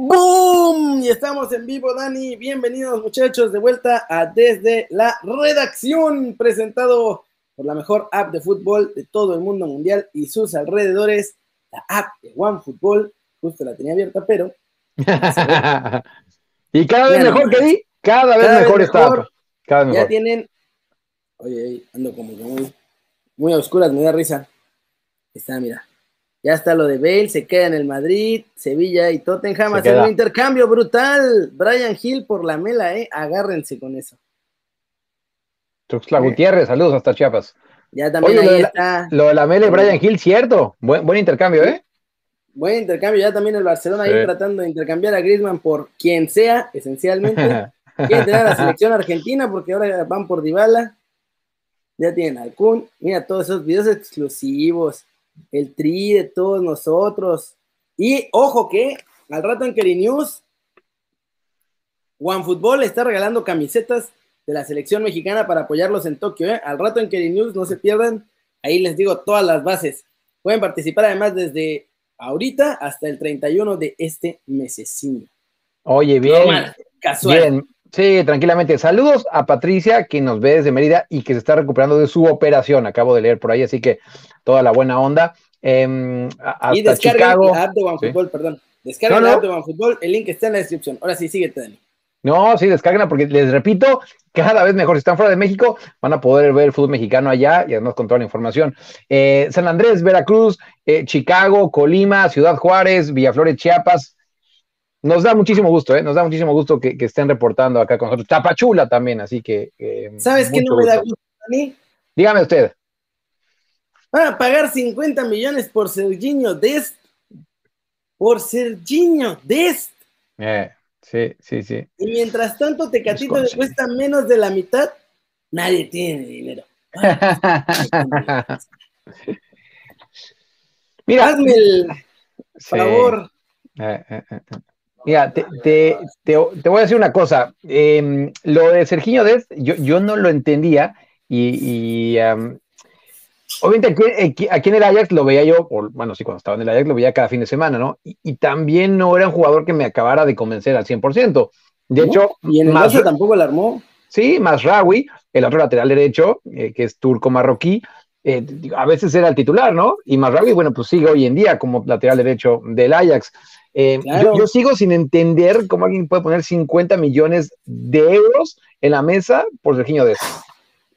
¡Boom! Y estamos en vivo, Dani. Bienvenidos, muchachos, de vuelta a Desde la Redacción, presentado por la mejor app de fútbol de todo el mundo mundial y sus alrededores, la app de OneFootball. Justo la tenía abierta, pero. y cada vez mejor que di, cada vez mejor, está. Cada vez ya tienen. Oye, ando como que muy, muy a oscuras, me da risa. Está, mira. Ya está lo de Bale, se queda en el Madrid, Sevilla y Tottenham. Hacen un intercambio brutal. Brian Hill por la mela, ¿eh? Agárrense con eso. Tuxtla Gutiérrez, saludos hasta Chiapas. Ya también ahí lo está. lo de la mela y Brian Hill, cierto. Buen, buen intercambio, ¿eh? Buen intercambio. Ya también el Barcelona ahí tratando de intercambiar a Griezmann por quien sea, esencialmente. Quieren tener a la selección argentina porque ahora van por Dybala. Ya tienen al Kun. Mira todos esos videos exclusivos el tri de todos nosotros. Y ojo que al rato en Keri News, OneFootball está regalando camisetas de la selección mexicana para apoyarlos en Tokio. ¿eh? Al rato en Keri News, no se pierdan. Ahí les digo todas las bases. Pueden participar además desde ahorita hasta el 31 de este mesecino. Oye, bien. casual. Bien. Sí, tranquilamente. Saludos a Patricia, que nos ve desde Mérida y que se está recuperando de su operación. Acabo de leer por ahí, así que toda la buena onda. Eh, hasta y descarga la app de OneFootball, perdón. Descarga la app de OneFootball, el link está en la descripción. Ahora sí, síguete, Dani. No, sí, descarga porque les repito, cada vez mejor. Si están fuera de México, van a poder ver el fútbol mexicano allá y además con toda la información. Eh, San Andrés, Veracruz, eh, Chicago, Colima, Ciudad Juárez, Villaflores, Chiapas, nos da muchísimo gusto, ¿eh? Nos da muchísimo gusto que, estén reportando acá con nosotros. Tapachula también, así que. Eh, ¿Sabes qué no me da gusto a mí? Dígame usted. Van a pagar 50 millones por Serginho Dest. Por Serginho Dest. Eh, sí, sí, sí. Y mientras tanto, Tecatito le cuesta menos de la mitad. Nadie tiene dinero. Mira, hazme el favor. Eh, eh, eh, Mira, te, te, voy a decir una cosa. Em, lo de Serginho Dest, yo, yo no lo entendía y, obviamente aquí, en el Ajax lo veía yo, bueno, sí, cuando estaba en el Ajax lo veía cada fin de semana, ¿no? Y, también no era un jugador que me acabara de convencer al 100%. De hecho, y en el tampoco lo armó. Sí, más Rawi, el otro lateral derecho, eh, que es turco marroquí, eh, a veces era el titular, ¿no? Y Masraoui, bueno, pues sigue hoy en día como lateral derecho del Ajax. Eh, yo, sigo sin entender cómo alguien puede poner 50 millones de euros en la mesa por Serginho de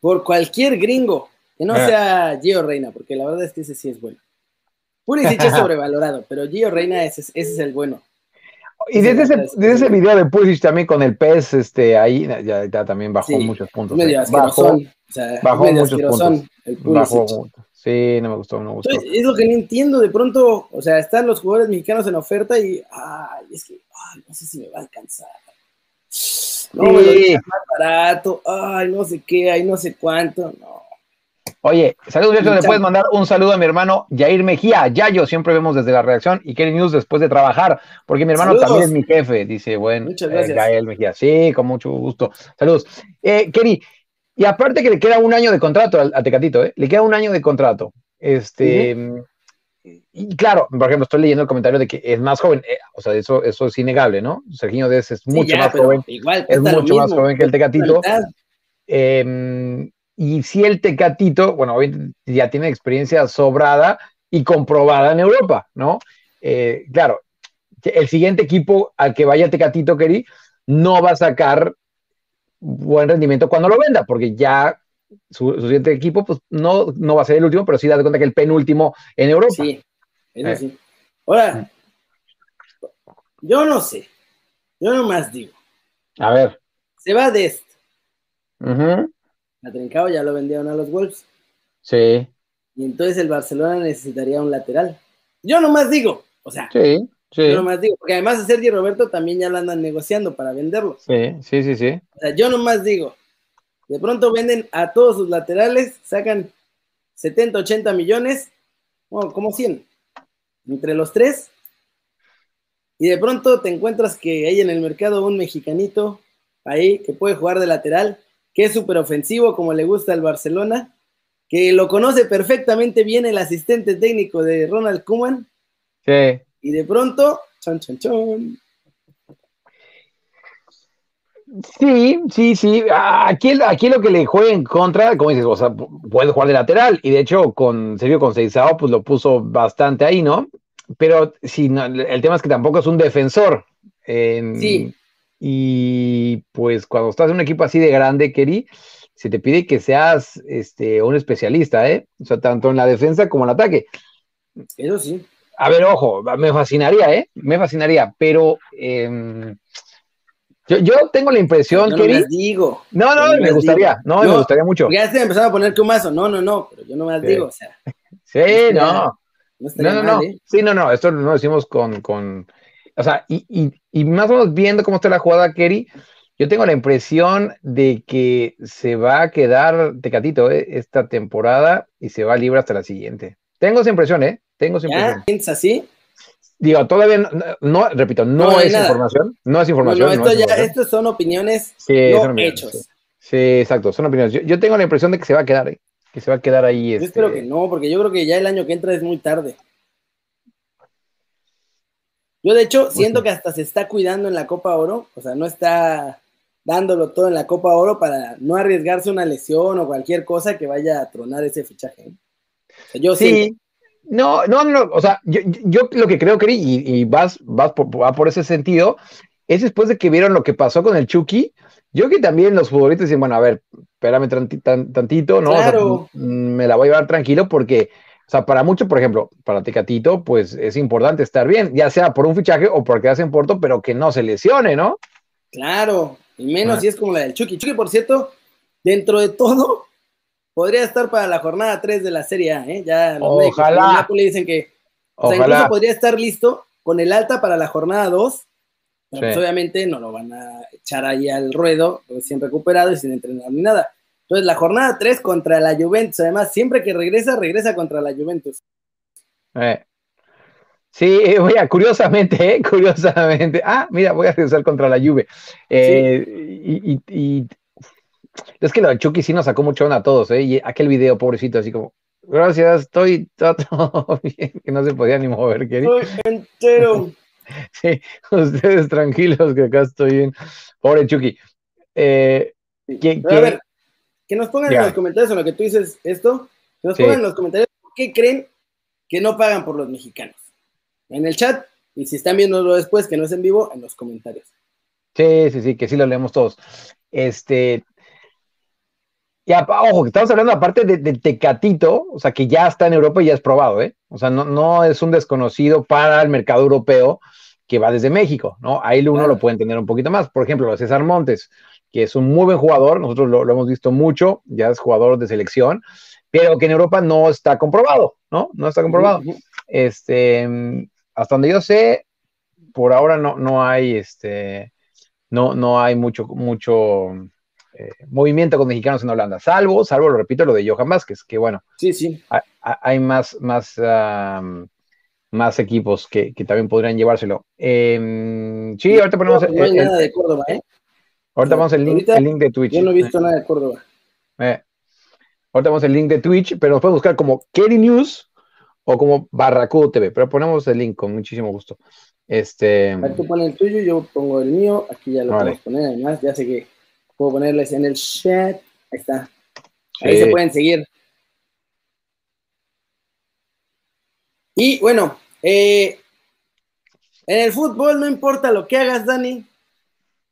Por cualquier gringo, que no ah. sea Gio Reina, porque la verdad es que ese sí es bueno. Pulisic es sobrevalorado, pero Gio Reina ese, es el bueno. Y desde ese, desde ese video de Pulisic también con el pez, este, ahí ya, también bajó muchos puntos. Medio bajó, o sea, bajó muchos puntos. El bajó, Sí, no me gustó, no me gustó. es lo que no entiendo, de pronto, o sea, están los jugadores mexicanos en oferta y, ay, es que, ay, no sé si me va a alcanzar. No, sí. más barato, ay, no sé qué, ay, no sé cuánto, no. Oye, saludos, Sergio, le puedes mandar un saludo a mi hermano Jair Mejía. Yayo, siempre vemos desde la reacción y Kelly News después de trabajar, porque mi hermano también es mi jefe, dice, bueno, Muchas gracias. Eh, Mejía. Sí, con mucho gusto. Saludos. Eh, Kelly, y aparte que le queda un año de contrato a Tecatito, ¿eh? le queda un año de contrato. Este, Y claro, por ejemplo, estoy leyendo el comentario de que es más joven, eh, o sea, eso, eso es innegable, ¿no? Serginho Dez es mucho más joven, es mucho más joven que el Tecatito. Em, y si el Tecatito, bueno, hoy ya tiene experiencia sobrada y comprobada en Europa, ¿no? Eh, claro, el siguiente equipo al que vaya Tecatito, Keri, no va a sacar buen rendimiento cuando lo venda, porque ya su, siguiente equipo pues, no, no va a ser el último, pero sí da cuenta que el penúltimo en Europa. Sí, eso eh. sí. Ahora, yo no sé, yo nomás digo. A ver. Se va de este. Trincao ya lo vendieron a los Wolves. Sí. Y entonces el Barcelona necesitaría un lateral. Yo nomás digo, o sea, sí. Sí. Yo nomás digo, porque además a Sergio Roberto también ya lo andan negociando para venderlo. Sí, sí, sí, sí. O sea, yo nomás digo, de pronto venden a todos sus laterales, sacan 70, 80 millones, bueno, como 100, entre los tres, y de pronto te encuentras que hay en el mercado un mexicanito ahí que puede jugar de lateral, que es súper ofensivo como le gusta al Barcelona, que lo conoce perfectamente bien el asistente técnico de Ronald Koeman. Sí y de pronto, chan, chan, chan, Sí, sí, sí. Aquí, aquí lo que le juega en contra, como dices, o sea, puede jugar de lateral. Y de hecho, con Sergio Conceizao, pues lo puso bastante ahí, ¿no? Pero sí, el tema es que tampoco es un defensor. sí. Y pues cuando estás en un equipo así de grande, Keri, se te pide que seas este, un especialista, ¿eh? O sea, tanto en la defensa como en el ataque. Eso sí. A ver, ojo, me fascinaría, ¿eh? Me fascinaría, pero em, yo, tengo la impresión que. No digo. No, no, me gustaría. No, me gustaría mucho. Ya se empezado a poner que un mazo. No, no, no. Pero yo no me digo, o sea. Sí, no. No, no, no. ¿eh? Sí, no, no. Esto lo decimos con. con o sea, y, y, y, más o menos viendo cómo está la jugada, Kerry, yo tengo la impresión de que se va a quedar Tecatito ¿eh? esta temporada y se va libre hasta la siguiente. Tengo esa impresión, ¿eh? Tengo esa impresión. ¿Piensas así? Digo, todavía no, repito, no, es información, no es información. No, esto ya, estos son opiniones, no hechos. Sí. exacto, son opiniones. Yo, tengo la impresión de que se va a quedar, ¿eh? que se va a quedar ahí. Yo este... espero que no, porque yo creo que ya el año que entra es muy tarde. Yo de hecho siento que hasta se está cuidando en la Copa Oro, o sea, no está dándolo todo en la Copa Oro para no arriesgarse una lesión o cualquier cosa que vaya a tronar ese fichaje. yo sí, no, no, no, o sea, yo, yo lo que creo que, y, vas, vas por, va por ese sentido, es después de que vieron lo que pasó con el Chucky, yo que también los futbolistas dicen, bueno, a ver, espérame tantito, ¿no? me la voy a llevar tranquilo porque, o sea, para mucho, por ejemplo, para Tecatito, pues es importante estar bien, ya sea por un fichaje o porque hace en Porto, pero que no se lesione, ¿no? Claro, y menos ah. si es como la del Chucky. Chucky, por cierto, dentro de todo, podría estar para la jornada 3 de la Serie A, ¿eh? Ya los Ojalá. Dicen que o sea, incluso podría estar listo con el alta para la jornada 2. Pues, obviamente no lo van a echar ahí al ruedo, recién recuperado y sin entrenar ni nada. Entonces, la jornada 3 contra la Juventus, además, siempre que regresa, regresa contra la Juventus. Eh. Sí, voy a, curiosamente, eh, curiosamente. Ah, mira, voy a regresar contra la Juve. Eh, y, y, es que lo de Chucky sí nos sacó mucho a todos, ¿eh? Y aquel video, pobrecito, así como, gracias, estoy todo bien, que no se podía ni mover, querido. Estoy entero. sí, ustedes tranquilos, que acá estoy bien. Pobre Chucky. Eh, que, A ver, que nos pongan en los comentarios en lo que tú dices esto, que nos pongan en los comentarios qué creen que no pagan por los mexicanos. En el chat, y si están viéndolo después, que no es en vivo, en los comentarios. Sí, sí, sí, que sí lo leemos todos. Este, ya, ojo, que estamos hablando aparte de, Tecatito, o sea, que ya está en Europa y ya es probado, ¿eh? O sea, no, no es un desconocido para el mercado europeo que va desde México, ¿no? Ahí uno lo puede entender un poquito más. Por ejemplo, César Montes, que es un muy buen jugador, nosotros lo, hemos visto mucho, ya es jugador de selección, pero que en Europa no está comprobado, ¿no? No está comprobado. Este, hasta donde yo sé, por ahora no, no hay, este, no, no hay mucho, mucho eh, movimiento con mexicanos en Holanda, salvo, salvo, lo repito, lo de Johan Vázquez, que bueno, sí, sí. Hay, más, más, más equipos que, también podrían llevárselo. Em, sí, ahorita ponemos. No, hay nada de Córdoba, ¿eh? Ahorita vamos el link, el link de Twitch. Yo no he visto nada de Córdoba. Eh, ahorita vamos el link de Twitch, pero nos pueden buscar como Kerry News o como Barracudo TV, pero ponemos el link con muchísimo gusto. Este. Ahí tú pones el tuyo, yo pongo el mío, aquí ya lo vale. podemos poner, además, ya sé que Puedo ponerles en el chat. Ahí está. Ahí se pueden seguir. Y bueno, eh, en el fútbol no importa lo que hagas, Dani.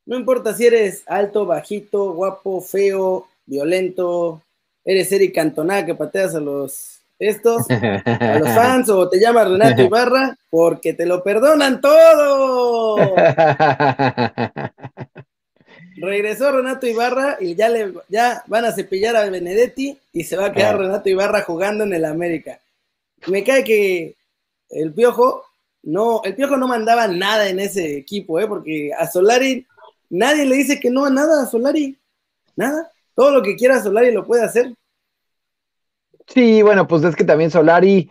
No importa si eres alto, bajito, guapo, feo, violento, eres Eric Cantona que pateas a los estos, a los fans, o te llamas Renato Ibarra, porque te lo perdonan todo. Regresó Renato Ibarra y ya, le, ya van a cepillar a Benedetti y se va a quedar ah. Renato Ibarra jugando en el América. Me cae que el Piojo no, el Piojo no mandaba nada en ese equipo, ¿eh? porque a Solari nadie le dice que no a nada a Solari. Nada. Todo lo que quiera Solari lo puede hacer. Sí, bueno, pues es que también Solari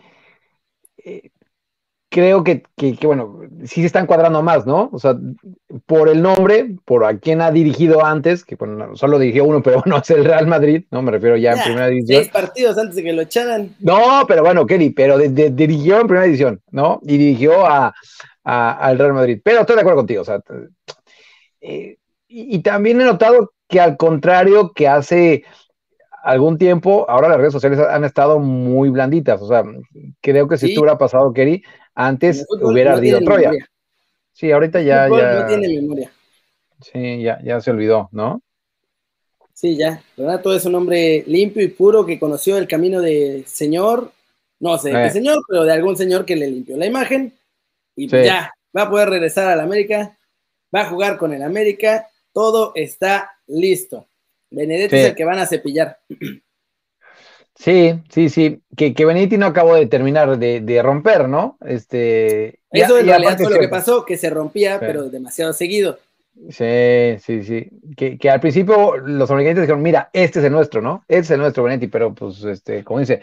eh, creo que, bueno, sí se están cuadrando más, ¿no? O sea, por el nombre, por a quien ha dirigido antes, que bueno, solo dirigió uno, pero bueno, es el Real Madrid, ¿no? Me refiero ya, en primera división. Seis partidos antes de que lo echaran. No, pero bueno, Kelly, pero dirigió en primera división, ¿no? Y dirigió a, al Real Madrid. Pero estoy de acuerdo contigo, o sea, eh, y, también he notado que al contrario que hace algún tiempo, ahora las redes sociales han estado muy blanditas. O sea, creo que si esto hubiera pasado, Kerry, antes hubiera ardido Troya. Sí, ahorita ya, ya. No tiene memoria. Sí, ya, ya se olvidó, ¿no? Sí, ya. Renato es un hombre limpio y puro que conoció el camino de Señor, no sé de eh. señor, pero de algún señor que le limpió la imagen. Y ya, va a poder regresar a la América, va a jugar con el América, todo está listo. Benedetti es el que van a cepillar. Sí, sí, sí. Que, que Benedetti no acabó de terminar de, romper, ¿no? Este, Eso en realidad fue lo que pasó, que se rompía, pero demasiado seguido. Sí, sí, sí. Que, al principio los americanos dijeron, mira, este es el nuestro, ¿no? Este es el nuestro Benetti, pero pues, este, como dice,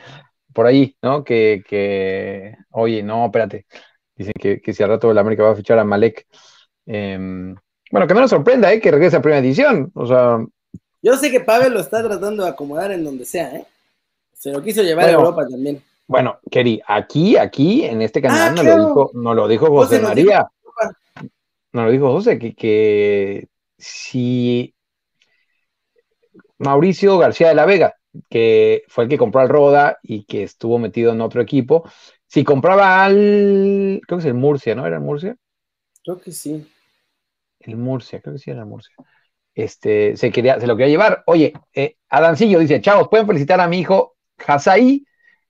por ahí, ¿no? Que, que oye, no, espérate. Dicen que, que si al rato la América va a fichar a Malek. Em, bueno, que no nos sorprenda, ¿eh? Que regrese a primera edición. O sea. Yo sé que Pavel lo está tratando de acomodar en donde sea, ¿eh? Se lo quiso llevar a Europa también. Bueno, Keri, aquí, aquí, en este canal, ah, no, lo dijo, no lo dijo José María. No lo dijo José, que, que si Mauricio García de la Vega, que fue el que compró al Roda y que estuvo metido en otro equipo, si compraba al, creo que es el Murcia, ¿no? ¿Era el Murcia? Creo que sí. El Murcia, creo que sí era el Murcia. Este, se, quería, se lo quería llevar. Oye, eh, Adancillo dice, chavos, pueden felicitar a mi hijo Hasai,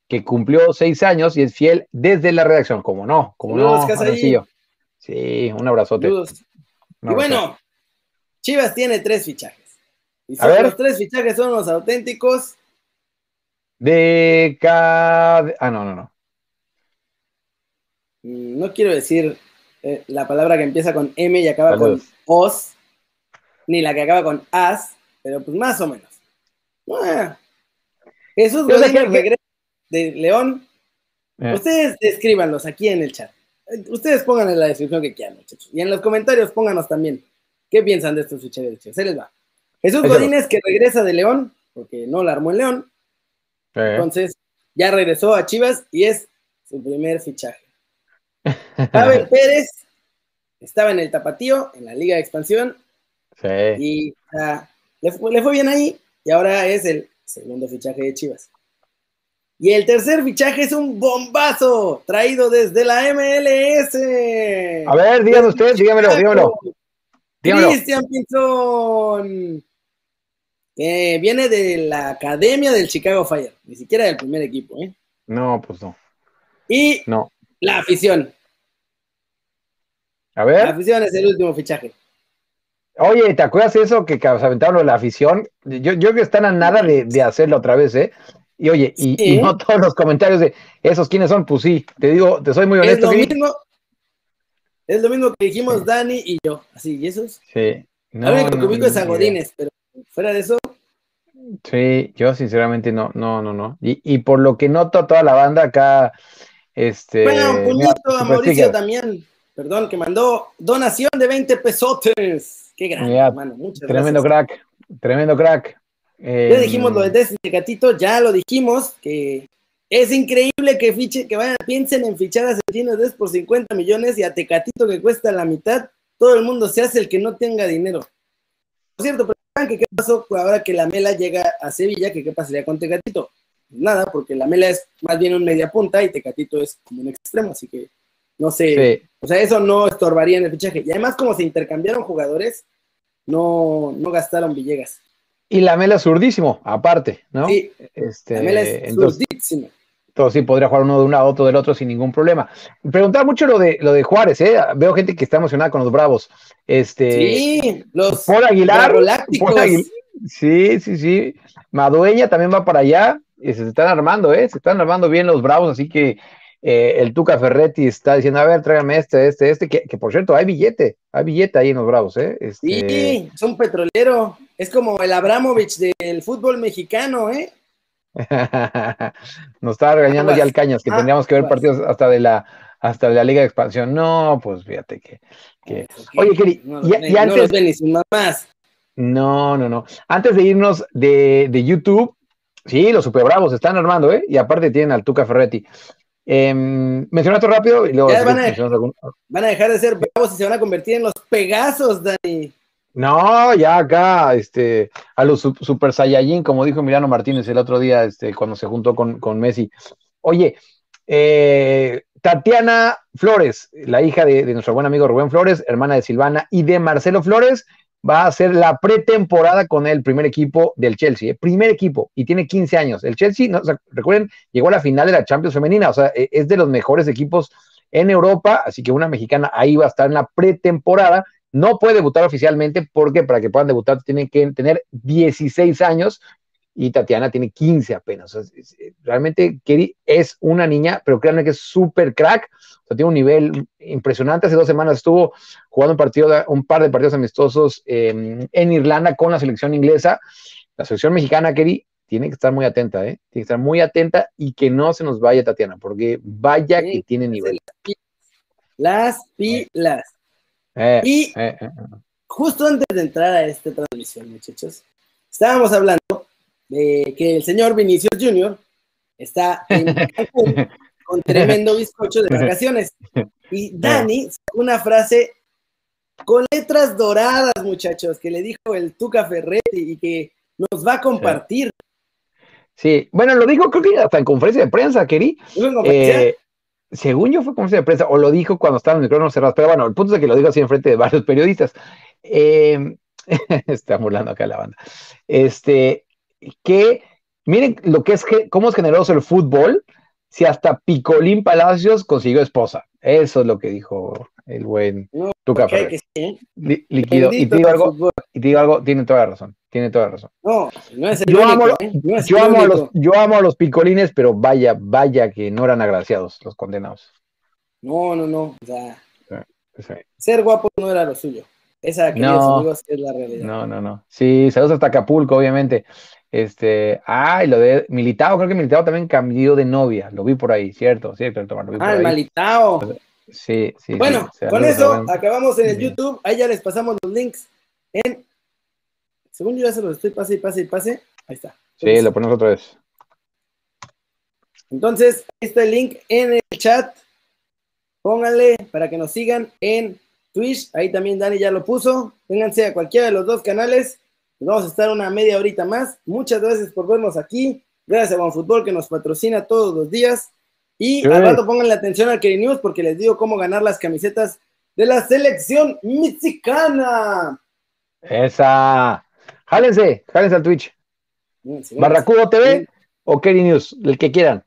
que cumplió seis años y es fiel desde la redacción. Como no, como no, Adancillo. Sí, un abrazote. y bueno, Chivas tiene tres fichajes. Y los tres fichajes son los auténticos. De cada. Ah, no, no, no. Mm, no quiero decir eh, la palabra que empieza con M y acaba con os, ni la que acaba con as, pero pues más o menos. Jesús Godínez regresa de León. Eh. Ustedes escríbanlos aquí en el chat. Ustedes pongan en la descripción que quieran, muchachos. Y en los comentarios pónganos también qué piensan de estos fichajes Se les va. Jesús Godínez que regresa de León, porque no la armó en León. Entonces, ya regresó a Chivas y es su primer fichaje. Pavel Pérez estaba en el Tapatío, en la Liga de Expansión. Sí. Y le, fue, bien ahí y ahora es el segundo fichaje de Chivas. Y el tercer fichaje es un bombazo traído desde la MLS. A ver, díganlo usted, dígamelo, dígamelo. Cristian Pinzón. Que viene de la academia del Chicago Fire, ni siquiera del primer equipo, ¿eh? No, pues no. Y no. La afición. A ver. La afición es el último fichaje. Oye, ¿te acuerdas eso que aventaron la afición? Yo, yo creo que están a nada de, hacerlo otra vez, ¿eh? Y oye, y, no todos los comentarios de esos quiénes son, pues sí, te digo, te soy muy honesto. Es lo, mismo, es lo mismo que dijimos Dani y yo, así, ¿y esos? Sí. No, lo único que ubico es a pero fuera de eso. Sí, yo sinceramente no, no, no, no. Y, y por lo que noto toda la banda acá, este, bueno, un puñito a Mauricio también, perdón, que mandó donación de 20 pesotes. Qué grande, hermano. Muchas tremendo crack, tremendo crack. ya dijimos lo de Destiny Gatito, ya lo dijimos, que es increíble que fiche, que vayan, piensen en fichar a Celtino Des por 50 millones y a Tecatito que cuesta la mitad, todo el mundo se hace el que no tenga dinero. Por cierto, pero ¿qué pasó ahora que la Mela llega a Sevilla? Que qué pasaría con Tecatito? nada, porque la Mela es más bien un media punta y Tecatito es como un extremo, así que no sé, o sea, eso no estorbaría en el fichaje. Y además, como se intercambiaron jugadores, no, no gastaron Villegas. Y la Mela es zurdísimo, aparte, ¿no? Sí, este, la Mela es. Entonces sí, podría jugar uno de un lado, otro del otro sin ningún problema. Preguntaba mucho lo de lo de Juárez, ¿eh? Veo gente que está emocionada con los Bravos. Este, sí, los por Aguilar, Sí, sí, sí. Madueña también va para allá se están armando, ¿eh? Se están armando bien los Bravos, así que eh, el Tuca Ferretti está diciendo, a ver, tráigame este, este, este, que, por cierto, hay billete, hay billete ahí en los Bravos, ¿eh? Este... Sí, es un petrolero, es como el Abramovich del fútbol mexicano, ¿eh? Nos estaba regañando ya el Cañas, que tendríamos que ver partidos hasta de la hasta de la Liga de Expansión. No, pues fíjate que... Oye, Keri, no, y, antes... los ven ni sus mamás. No, no, no. Antes de irnos de, de YouTube, Sí, los super bravos están armando, ¿eh? Y aparte tienen al Tuca Ferretti. Eh, mencionaste rápido y luego. van, a, dejar de ser bravos y se van a convertir en los Pegasos, Dani. No, ya acá, este, a los Super Saiyajin, como dijo Milano Martínez el otro día, este, cuando se juntó con, con Messi. Oye, eh, Tatiana Flores, la hija de, nuestro buen amigo Rubén Flores, hermana de Silvana y de Marcelo Flores, va a hacer la pretemporada con el primer equipo del Chelsea, ¿eh? primer equipo, y tiene 15 años. El Chelsea, no, recuerden, llegó a la final de la Champions femenina, o sea, e, es de los mejores equipos en Europa, así que una mexicana ahí va a estar en la pretemporada. No puede debutar oficialmente porque para que puedan debutar tienen que tener 16 años, y Tatiana tiene 15 apenas. realmente Kerry es una niña, pero créanme que es súper crack. O sea, tiene un nivel impresionante. Hace dos semanas estuvo jugando un, partido, un par de partidos amistosos en Irlanda con la selección inglesa. La selección mexicana, Kerry, tiene que estar muy atenta, ¿eh? Tiene que estar muy atenta y que no se nos vaya Tatiana, porque vaya que tiene nivel. Las pilas. Eh, y eh, eh, justo antes de entrar a esta transmisión, muchachos, estábamos hablando que el señor Vinicius Jr. está en Cancún con tremendo bizcocho de vacaciones. Y Dani una frase con letras doradas, muchachos, que le dijo el Tuca Ferretti y que nos va a compartir. Sí, bueno, lo dijo creo que hasta en conferencia de prensa, Keri. Eh, según yo fue conferencia de prensa, o lo dijo cuando estaba en el micrófono cerrado, pero bueno, el punto es que lo dijo así en frente de varios periodistas. Eh, está burlando acá la banda. Este, que miren lo que es, cómo es generoso el fútbol, si hasta Picolín Palacios consiguió esposa. Eso es lo que dijo el buen Tuca ¿eh? Líquido. Y te, digo algo, y te digo algo, tiene toda la razón. Tiene toda la razón. No, no es el yo, amo, ¿eh? yo, amo a los, yo amo a los picolines, pero vaya, vaya que no eran agraciados los condenados. No, no, no. O sea, ser guapo no era lo suyo. Esa, no, es la realidad. No, no, no. Sí, saludos hasta Acapulco, obviamente. Este, ah, y lo de Militao, creo que Militao también cambió de novia, lo vi por ahí, cierto, cierto, Lo vi ah, Militao. Sí, sí. Bueno, con eso acabamos en el YouTube, ahí ya les pasamos los links en, según yo ya se los estoy pase y pase y pase, ahí está. sí, lo ponemos otra vez. Entonces, ahí está el link en el chat, pónganle para que nos sigan en Twitch, ahí también Dani ya lo puso, vénganse a cualquiera de los dos canales vamos a estar una media horita más. Muchas gracias por vernos aquí. Gracias a OneFootball que nos patrocina todos los días. Y al rato la atención al Keri News porque les digo cómo ganar las camisetas de la selección mexicana. Esa. Jálense, jálense al Twitch. Barracudo TV o Keri News, el que quieran.